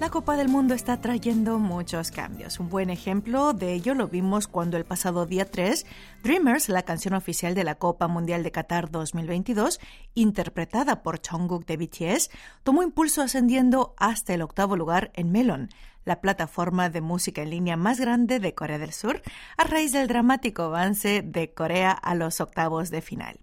La Copa del Mundo está trayendo muchos cambios. Un buen ejemplo de ello lo vimos cuando el pasado día 3, Dreamers, la canción oficial de la Copa Mundial de Qatar 2022, interpretada por Jungkook de BTS, tomó impulso ascendiendo hasta el octavo lugar en Melon, la plataforma de música en línea más grande de Corea del Sur, a raíz del dramático avance de Corea a los octavos de final.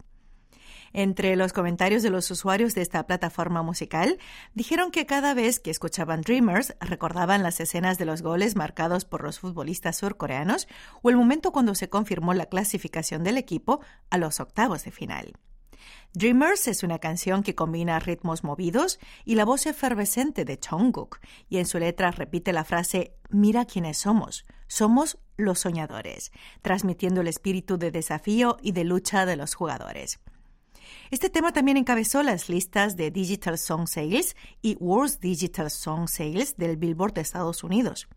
Entre los comentarios de los usuarios de esta plataforma musical, dijeron que cada vez que escuchaban Dreamers recordaban las escenas de los goles marcados por los futbolistas surcoreanos o el momento cuando se confirmó la clasificación del equipo a los octavos de final. Dreamers es una canción que combina ritmos movidos y la voz efervescente de Jungkook, y en su letra repite la frase Mira quiénes somos, somos los soñadores, transmitiendo el espíritu de desafío y de lucha de los jugadores. Este tema también encabezó las listas de Digital Song Sales y World Digital Song Sales del Billboard de Estados Unidos.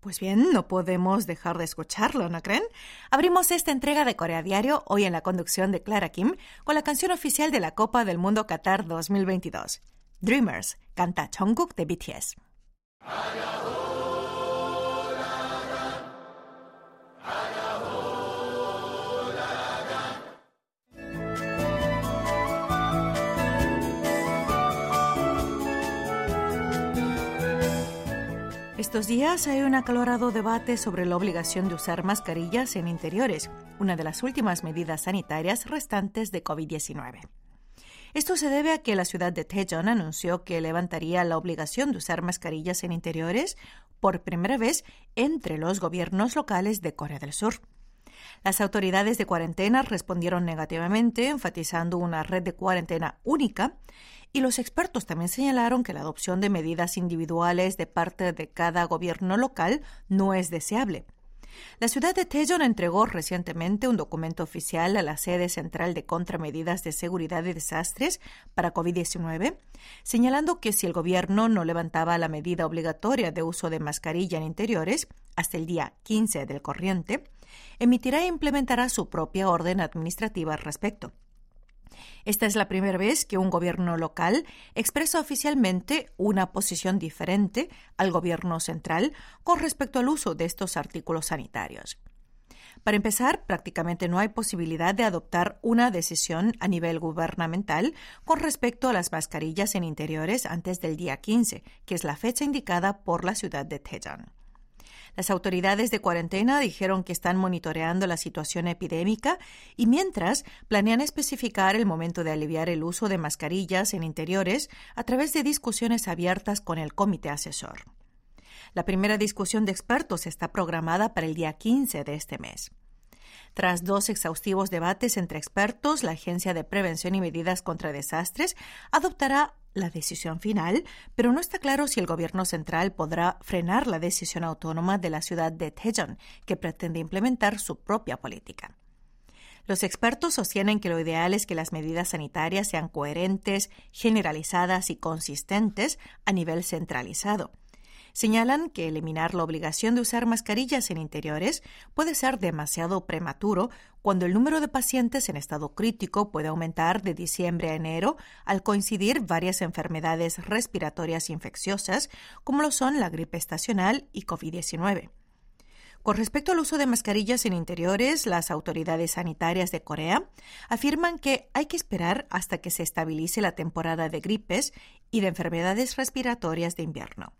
Pues bien, no podemos dejar de escucharlo, ¿no creen? Abrimos esta entrega de Corea Diario hoy en la conducción de Clara Kim con la canción oficial de la Copa del Mundo Qatar 2022. Dreamers, canta Jungkook de BTS. Estos días hay un acalorado debate sobre la obligación de usar mascarillas en interiores, una de las últimas medidas sanitarias restantes de COVID-19. Esto se debe a que la ciudad de Daejeon anunció que levantaría la obligación de usar mascarillas en interiores por primera vez entre los gobiernos locales de Corea del Sur. Las autoridades de cuarentena respondieron negativamente, enfatizando una red de cuarentena única y los expertos también señalaron que la adopción de medidas individuales de parte de cada gobierno local no es deseable. La ciudad de Tejon entregó recientemente un documento oficial a la sede central de contramedidas de seguridad y desastres para COVID-19, señalando que si el gobierno no levantaba la medida obligatoria de uso de mascarilla en interiores hasta el día 15 del corriente, emitirá e implementará su propia orden administrativa al respecto. Esta es la primera vez que un gobierno local expresa oficialmente una posición diferente al gobierno central con respecto al uso de estos artículos sanitarios. Para empezar, prácticamente no hay posibilidad de adoptar una decisión a nivel gubernamental con respecto a las mascarillas en interiores antes del día 15, que es la fecha indicada por la ciudad de Tejan. Las autoridades de cuarentena dijeron que están monitoreando la situación epidémica y mientras planean especificar el momento de aliviar el uso de mascarillas en interiores a través de discusiones abiertas con el comité asesor. La primera discusión de expertos está programada para el día 15 de este mes. Tras dos exhaustivos debates entre expertos, la Agencia de Prevención y Medidas contra Desastres adoptará la decisión final, pero no está claro si el gobierno central podrá frenar la decisión autónoma de la ciudad de Daejeon, que pretende implementar su propia política. Los expertos sostienen que lo ideal es que las medidas sanitarias sean coherentes, generalizadas y consistentes a nivel centralizado. Señalan que eliminar la obligación de usar mascarillas en interiores puede ser demasiado prematuro cuando el número de pacientes en estado crítico puede aumentar de diciembre a enero al coincidir varias enfermedades respiratorias infecciosas como lo son la gripe estacional y COVID-19. Con respecto al uso de mascarillas en interiores, las autoridades sanitarias de Corea afirman que hay que esperar hasta que se estabilice la temporada de gripes y de enfermedades respiratorias de invierno.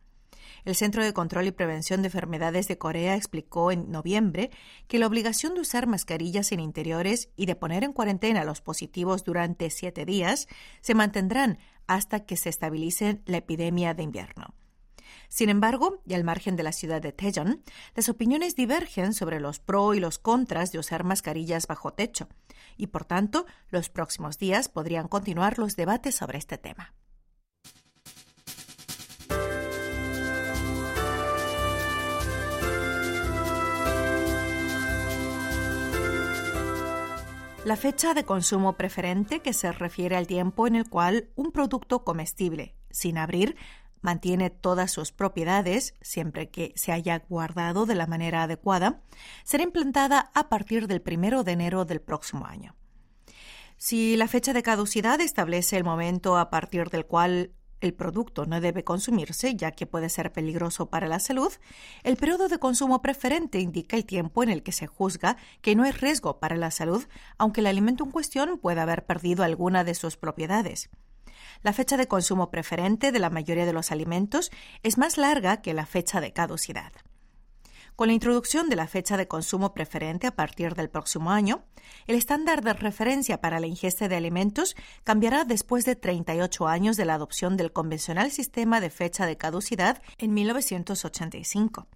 El Centro de Control y Prevención de Enfermedades de Corea explicó en noviembre que la obligación de usar mascarillas en interiores y de poner en cuarentena a los positivos durante siete días se mantendrán hasta que se estabilice la epidemia de invierno. Sin embargo, y al margen de la ciudad de Daejeon, las opiniones divergen sobre los pros y los contras de usar mascarillas bajo techo, y por tanto, los próximos días podrían continuar los debates sobre este tema. La fecha de consumo preferente, que se refiere al tiempo en el cual un producto comestible, sin abrir, mantiene todas sus propiedades, siempre que se haya guardado de la manera adecuada, será implantada a partir del primero de enero del próximo año. Si la fecha de caducidad establece el momento a partir del cual el producto no debe consumirse ya que puede ser peligroso para la salud, el periodo de consumo preferente indica el tiempo en el que se juzga que no hay riesgo para la salud, aunque el alimento en cuestión pueda haber perdido alguna de sus propiedades. La fecha de consumo preferente de la mayoría de los alimentos es más larga que la fecha de caducidad. Con la introducción de la fecha de consumo preferente a partir del próximo año, el estándar de referencia para la ingesta de alimentos cambiará después de 38 años de la adopción del convencional sistema de fecha de caducidad en 1985.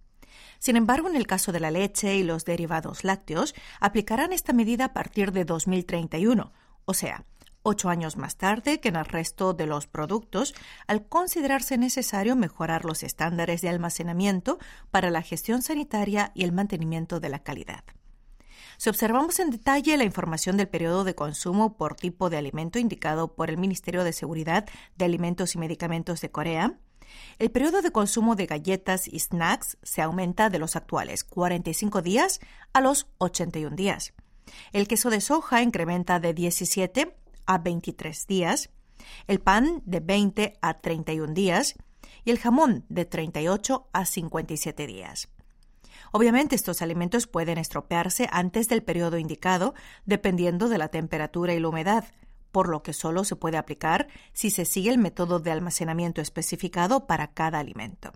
Sin embargo, en el caso de la leche y los derivados lácteos, aplicarán esta medida a partir de 2031, o sea, ocho años más tarde que en el resto de los productos, al considerarse necesario mejorar los estándares de almacenamiento para la gestión sanitaria y el mantenimiento de la calidad. Si observamos en detalle la información del periodo de consumo por tipo de alimento indicado por el Ministerio de Seguridad de Alimentos y Medicamentos de Corea, el periodo de consumo de galletas y snacks se aumenta de los actuales 45 días a los 81 días. El queso de soja incrementa de 17 a 23 días, el pan de 20 a 31 días y el jamón de 38 a 57 días. Obviamente estos alimentos pueden estropearse antes del periodo indicado dependiendo de la temperatura y la humedad, por lo que solo se puede aplicar si se sigue el método de almacenamiento especificado para cada alimento.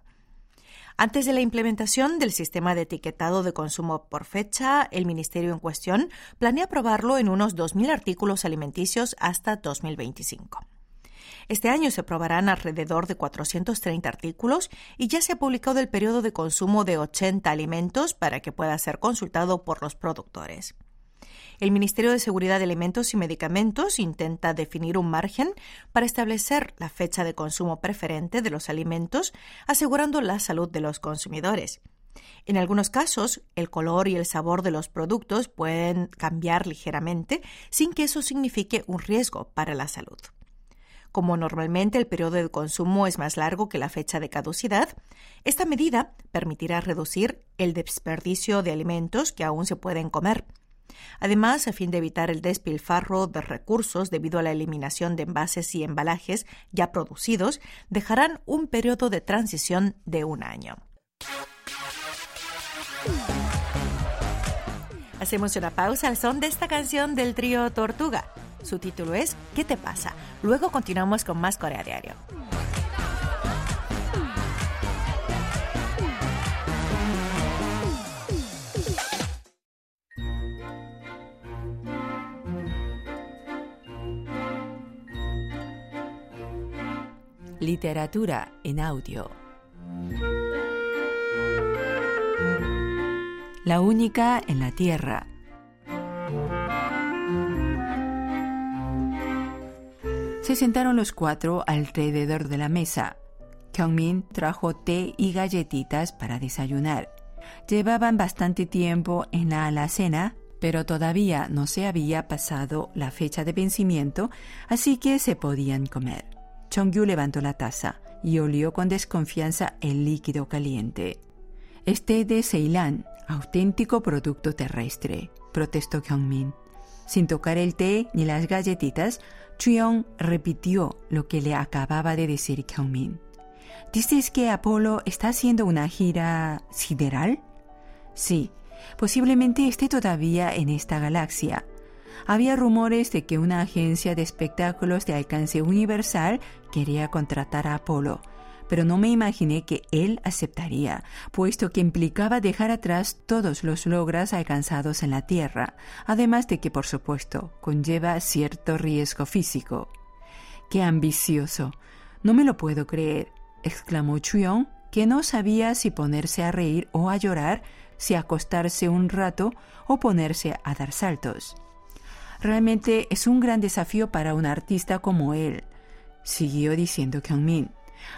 Antes de la implementación del sistema de etiquetado de consumo por fecha, el Ministerio en cuestión planea aprobarlo en unos 2.000 artículos alimenticios hasta 2025. Este año se aprobarán alrededor de 430 artículos y ya se ha publicado el periodo de consumo de 80 alimentos para que pueda ser consultado por los productores. El Ministerio de Seguridad de Alimentos y Medicamentos intenta definir un margen para establecer la fecha de consumo preferente de los alimentos, asegurando la salud de los consumidores. En algunos casos, el color y el sabor de los productos pueden cambiar ligeramente sin que eso signifique un riesgo para la salud. Como normalmente el periodo de consumo es más largo que la fecha de caducidad, esta medida permitirá reducir el desperdicio de alimentos que aún se pueden comer. Además, a fin de evitar el despilfarro de recursos debido a la eliminación de envases y embalajes ya producidos, dejarán un periodo de transición de un año. Hacemos una pausa al son de esta canción del trío Tortuga. Su título es ¿Qué te pasa? Luego continuamos con más Corea Diario. Literatura en audio. La única en la Tierra. Se sentaron los cuatro alrededor de la mesa. Kyungmin trajo té y galletitas para desayunar. Llevaban bastante tiempo en la alacena, pero todavía no se había pasado la fecha de vencimiento, así que se podían comer. Chongyu levantó la taza y olió con desconfianza el líquido caliente. Este de Ceilán, auténtico producto terrestre, protestó Kyungmin. Sin tocar el té ni las galletitas, Chuyong repitió lo que le acababa de decir Kyungmin. ¿Dices que Apolo está haciendo una gira sideral? Sí, posiblemente esté todavía en esta galaxia, había rumores de que una agencia de espectáculos de alcance universal quería contratar a Apolo, pero no me imaginé que él aceptaría, puesto que implicaba dejar atrás todos los logros alcanzados en la Tierra, además de que, por supuesto, conlleva cierto riesgo físico. ¡Qué ambicioso! No me lo puedo creer, exclamó Chuyong, que no sabía si ponerse a reír o a llorar, si acostarse un rato o ponerse a dar saltos. Realmente es un gran desafío para un artista como él, siguió diciendo Kyungmin.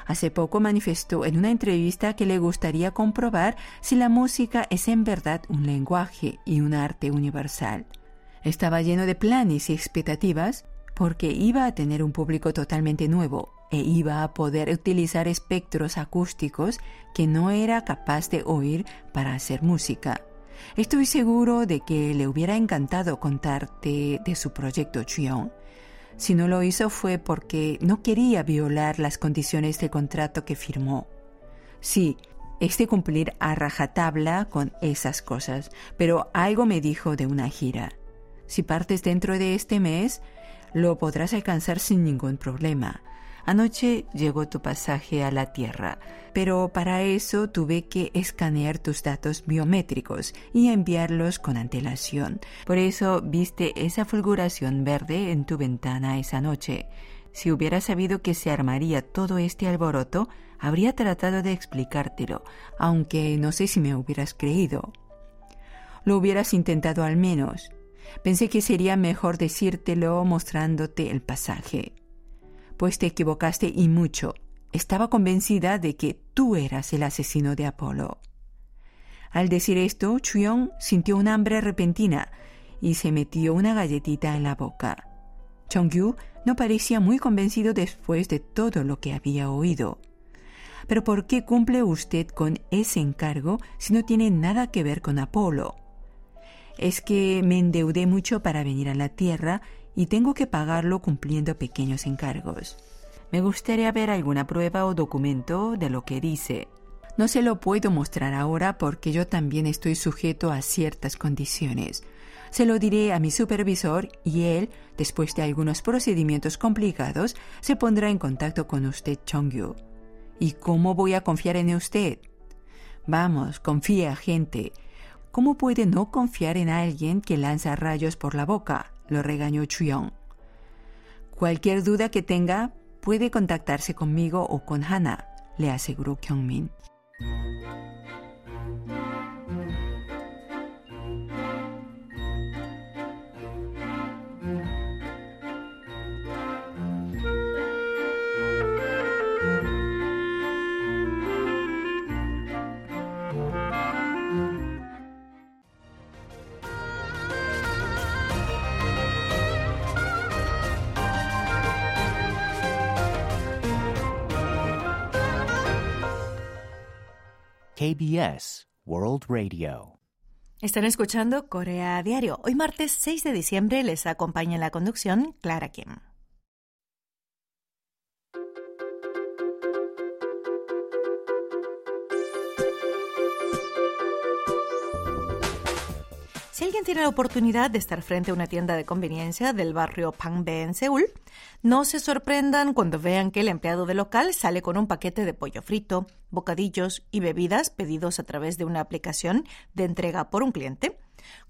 Hace poco manifestó en una entrevista que le gustaría comprobar si la música es en verdad un lenguaje y un arte universal. Estaba lleno de planes y expectativas porque iba a tener un público totalmente nuevo e iba a poder utilizar espectros acústicos que no era capaz de oír para hacer música. Estoy seguro de que le hubiera encantado contarte de su proyecto Chuyong. Si no lo hizo fue porque no quería violar las condiciones de contrato que firmó. Sí, es de cumplir a rajatabla con esas cosas, pero algo me dijo de una gira. Si partes dentro de este mes, lo podrás alcanzar sin ningún problema. Anoche llegó tu pasaje a la Tierra, pero para eso tuve que escanear tus datos biométricos y enviarlos con antelación. Por eso viste esa fulguración verde en tu ventana esa noche. Si hubiera sabido que se armaría todo este alboroto, habría tratado de explicártelo, aunque no sé si me hubieras creído. Lo hubieras intentado al menos. Pensé que sería mejor decírtelo mostrándote el pasaje. Pues te equivocaste y mucho. Estaba convencida de que tú eras el asesino de Apolo. Al decir esto, Chuyong sintió un hambre repentina y se metió una galletita en la boca. Chongyu no parecía muy convencido después de todo lo que había oído. Pero ¿por qué cumple usted con ese encargo si no tiene nada que ver con Apolo? Es que me endeudé mucho para venir a la Tierra y tengo que pagarlo cumpliendo pequeños encargos. Me gustaría ver alguna prueba o documento de lo que dice. No se lo puedo mostrar ahora porque yo también estoy sujeto a ciertas condiciones. Se lo diré a mi supervisor y él, después de algunos procedimientos complicados, se pondrá en contacto con usted, Chongyu. ¿Y cómo voy a confiar en usted? Vamos, confía, gente. ¿Cómo puede no confiar en alguien que lanza rayos por la boca? Lo regañó Chuyong. Cualquier duda que tenga, puede contactarse conmigo o con Hana, le aseguró Kyungmin. KBS World Radio. Están escuchando Corea Diario. Hoy martes 6 de diciembre les acompaña en la conducción Clara Kim. Si alguien tiene la oportunidad de estar frente a una tienda de conveniencia del barrio Pangbe en Seúl, no se sorprendan cuando vean que el empleado del local sale con un paquete de pollo frito, bocadillos y bebidas pedidos a través de una aplicación de entrega por un cliente,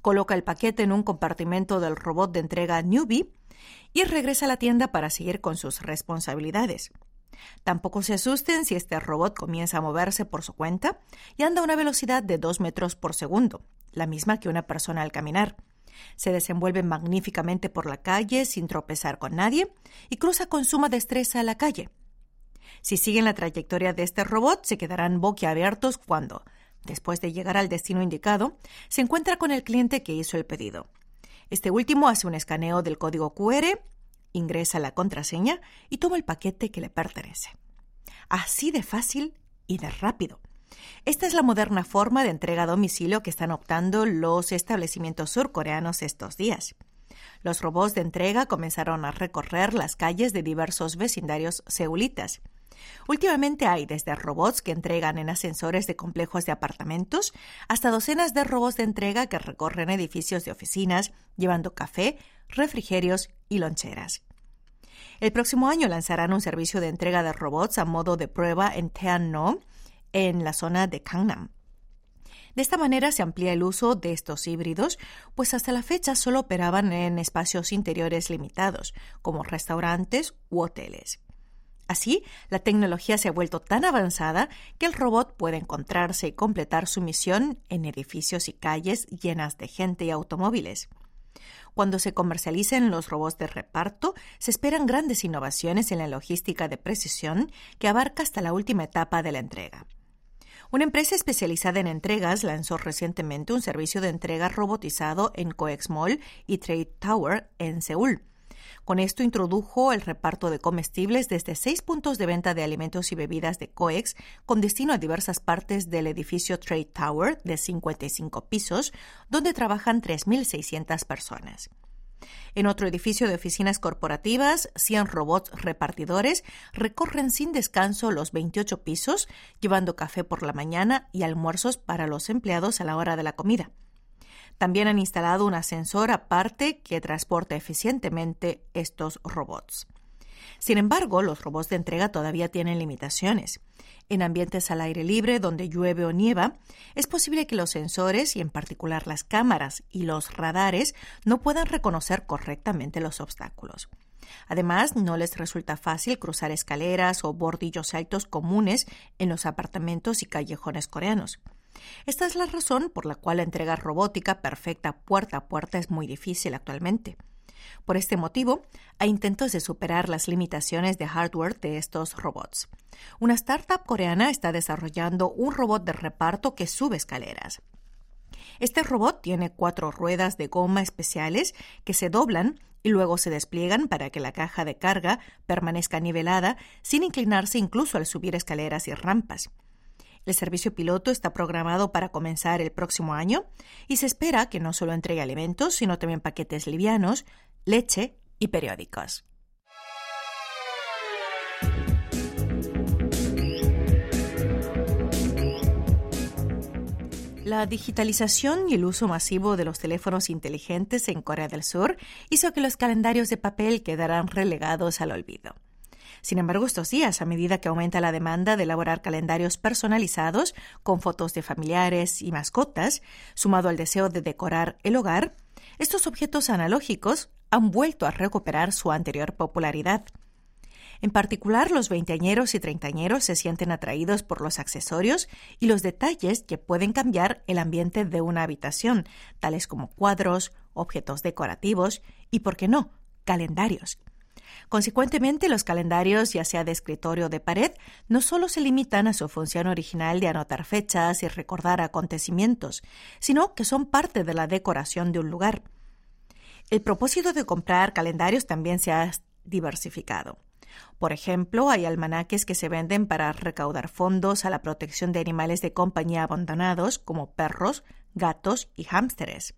coloca el paquete en un compartimento del robot de entrega Newbie y regresa a la tienda para seguir con sus responsabilidades. Tampoco se asusten si este robot comienza a moverse por su cuenta y anda a una velocidad de 2 metros por segundo, la misma que una persona al caminar. Se desenvuelve magníficamente por la calle sin tropezar con nadie y cruza con suma destreza la calle. Si siguen la trayectoria de este robot, se quedarán boquiabiertos cuando, después de llegar al destino indicado, se encuentra con el cliente que hizo el pedido. Este último hace un escaneo del código QR, ingresa la contraseña y toma el paquete que le pertenece. Así de fácil y de rápido. Esta es la moderna forma de entrega a domicilio que están optando los establecimientos surcoreanos estos días. Los robots de entrega comenzaron a recorrer las calles de diversos vecindarios seulitas. Últimamente hay desde robots que entregan en ascensores de complejos de apartamentos hasta docenas de robots de entrega que recorren edificios de oficinas llevando café, refrigerios y loncheras. El próximo año lanzarán un servicio de entrega de robots a modo de prueba en Teano, en la zona de Gangnam. De esta manera se amplía el uso de estos híbridos, pues hasta la fecha solo operaban en espacios interiores limitados, como restaurantes u hoteles. Así, la tecnología se ha vuelto tan avanzada que el robot puede encontrarse y completar su misión en edificios y calles llenas de gente y automóviles. Cuando se comercialicen los robots de reparto, se esperan grandes innovaciones en la logística de precisión que abarca hasta la última etapa de la entrega. Una empresa especializada en entregas lanzó recientemente un servicio de entrega robotizado en Coex Mall y Trade Tower en Seúl. Con esto introdujo el reparto de comestibles desde seis puntos de venta de alimentos y bebidas de COEX con destino a diversas partes del edificio Trade Tower de 55 pisos, donde trabajan 3.600 personas. En otro edificio de oficinas corporativas, 100 robots repartidores recorren sin descanso los 28 pisos, llevando café por la mañana y almuerzos para los empleados a la hora de la comida. También han instalado un ascensor aparte que transporta eficientemente estos robots. Sin embargo, los robots de entrega todavía tienen limitaciones. En ambientes al aire libre, donde llueve o nieva, es posible que los sensores, y en particular las cámaras y los radares, no puedan reconocer correctamente los obstáculos. Además, no les resulta fácil cruzar escaleras o bordillos altos comunes en los apartamentos y callejones coreanos. Esta es la razón por la cual la entrega robótica perfecta puerta a puerta es muy difícil actualmente. Por este motivo, hay intentos de superar las limitaciones de hardware de estos robots. Una startup coreana está desarrollando un robot de reparto que sube escaleras. Este robot tiene cuatro ruedas de goma especiales que se doblan y luego se despliegan para que la caja de carga permanezca nivelada sin inclinarse incluso al subir escaleras y rampas. El servicio piloto está programado para comenzar el próximo año y se espera que no solo entregue alimentos, sino también paquetes livianos, leche y periódicos. La digitalización y el uso masivo de los teléfonos inteligentes en Corea del Sur hizo que los calendarios de papel quedaran relegados al olvido. Sin embargo, estos días, a medida que aumenta la demanda de elaborar calendarios personalizados con fotos de familiares y mascotas, sumado al deseo de decorar el hogar, estos objetos analógicos han vuelto a recuperar su anterior popularidad. En particular, los veinteañeros y treintañeros se sienten atraídos por los accesorios y los detalles que pueden cambiar el ambiente de una habitación, tales como cuadros, objetos decorativos y, por qué no, calendarios. Consecuentemente, los calendarios, ya sea de escritorio o de pared, no solo se limitan a su función original de anotar fechas y recordar acontecimientos, sino que son parte de la decoración de un lugar. El propósito de comprar calendarios también se ha diversificado. Por ejemplo, hay almanaques que se venden para recaudar fondos a la protección de animales de compañía abandonados como perros, gatos y hámsteres.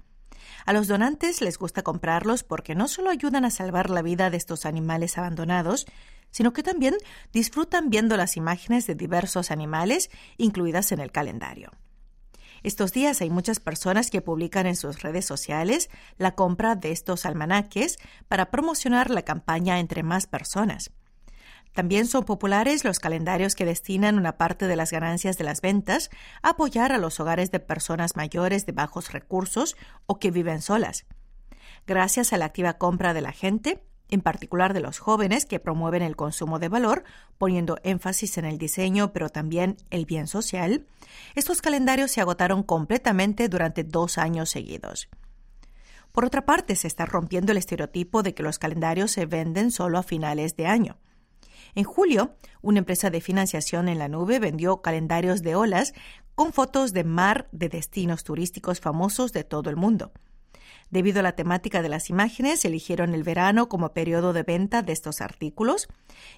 A los donantes les gusta comprarlos porque no solo ayudan a salvar la vida de estos animales abandonados, sino que también disfrutan viendo las imágenes de diversos animales incluidas en el calendario. Estos días hay muchas personas que publican en sus redes sociales la compra de estos almanaques para promocionar la campaña entre más personas. También son populares los calendarios que destinan una parte de las ganancias de las ventas a apoyar a los hogares de personas mayores de bajos recursos o que viven solas. Gracias a la activa compra de la gente, en particular de los jóvenes que promueven el consumo de valor, poniendo énfasis en el diseño pero también el bien social, estos calendarios se agotaron completamente durante dos años seguidos. Por otra parte, se está rompiendo el estereotipo de que los calendarios se venden solo a finales de año. En julio, una empresa de financiación en la nube vendió calendarios de olas con fotos de mar de destinos turísticos famosos de todo el mundo. Debido a la temática de las imágenes, eligieron el verano como periodo de venta de estos artículos,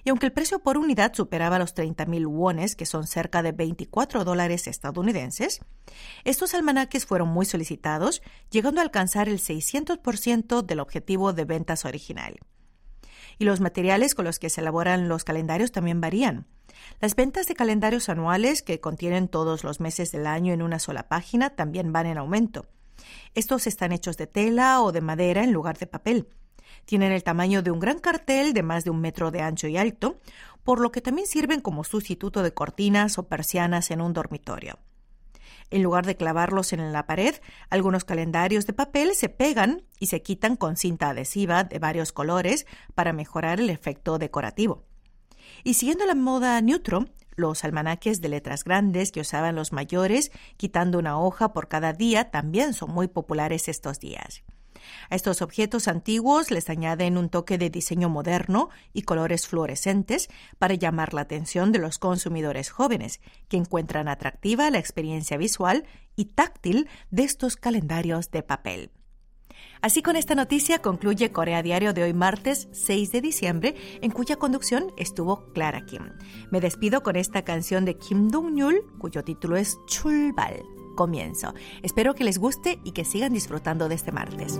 y aunque el precio por unidad superaba los 30.000 wones, que son cerca de 24 dólares estadounidenses, estos almanaques fueron muy solicitados, llegando a alcanzar el 600% del objetivo de ventas original y los materiales con los que se elaboran los calendarios también varían. Las ventas de calendarios anuales que contienen todos los meses del año en una sola página también van en aumento. Estos están hechos de tela o de madera en lugar de papel. Tienen el tamaño de un gran cartel de más de un metro de ancho y alto, por lo que también sirven como sustituto de cortinas o persianas en un dormitorio. En lugar de clavarlos en la pared, algunos calendarios de papel se pegan y se quitan con cinta adhesiva de varios colores para mejorar el efecto decorativo. Y siguiendo la moda neutro, los almanaques de letras grandes que usaban los mayores, quitando una hoja por cada día, también son muy populares estos días. A estos objetos antiguos les añaden un toque de diseño moderno y colores fluorescentes para llamar la atención de los consumidores jóvenes, que encuentran atractiva la experiencia visual y táctil de estos calendarios de papel. Así con esta noticia concluye Corea Diario de hoy martes 6 de diciembre, en cuya conducción estuvo Clara Kim. Me despido con esta canción de Kim Dong-nyul, cuyo título es Chulbal comienzo. Espero que les guste y que sigan disfrutando de este martes.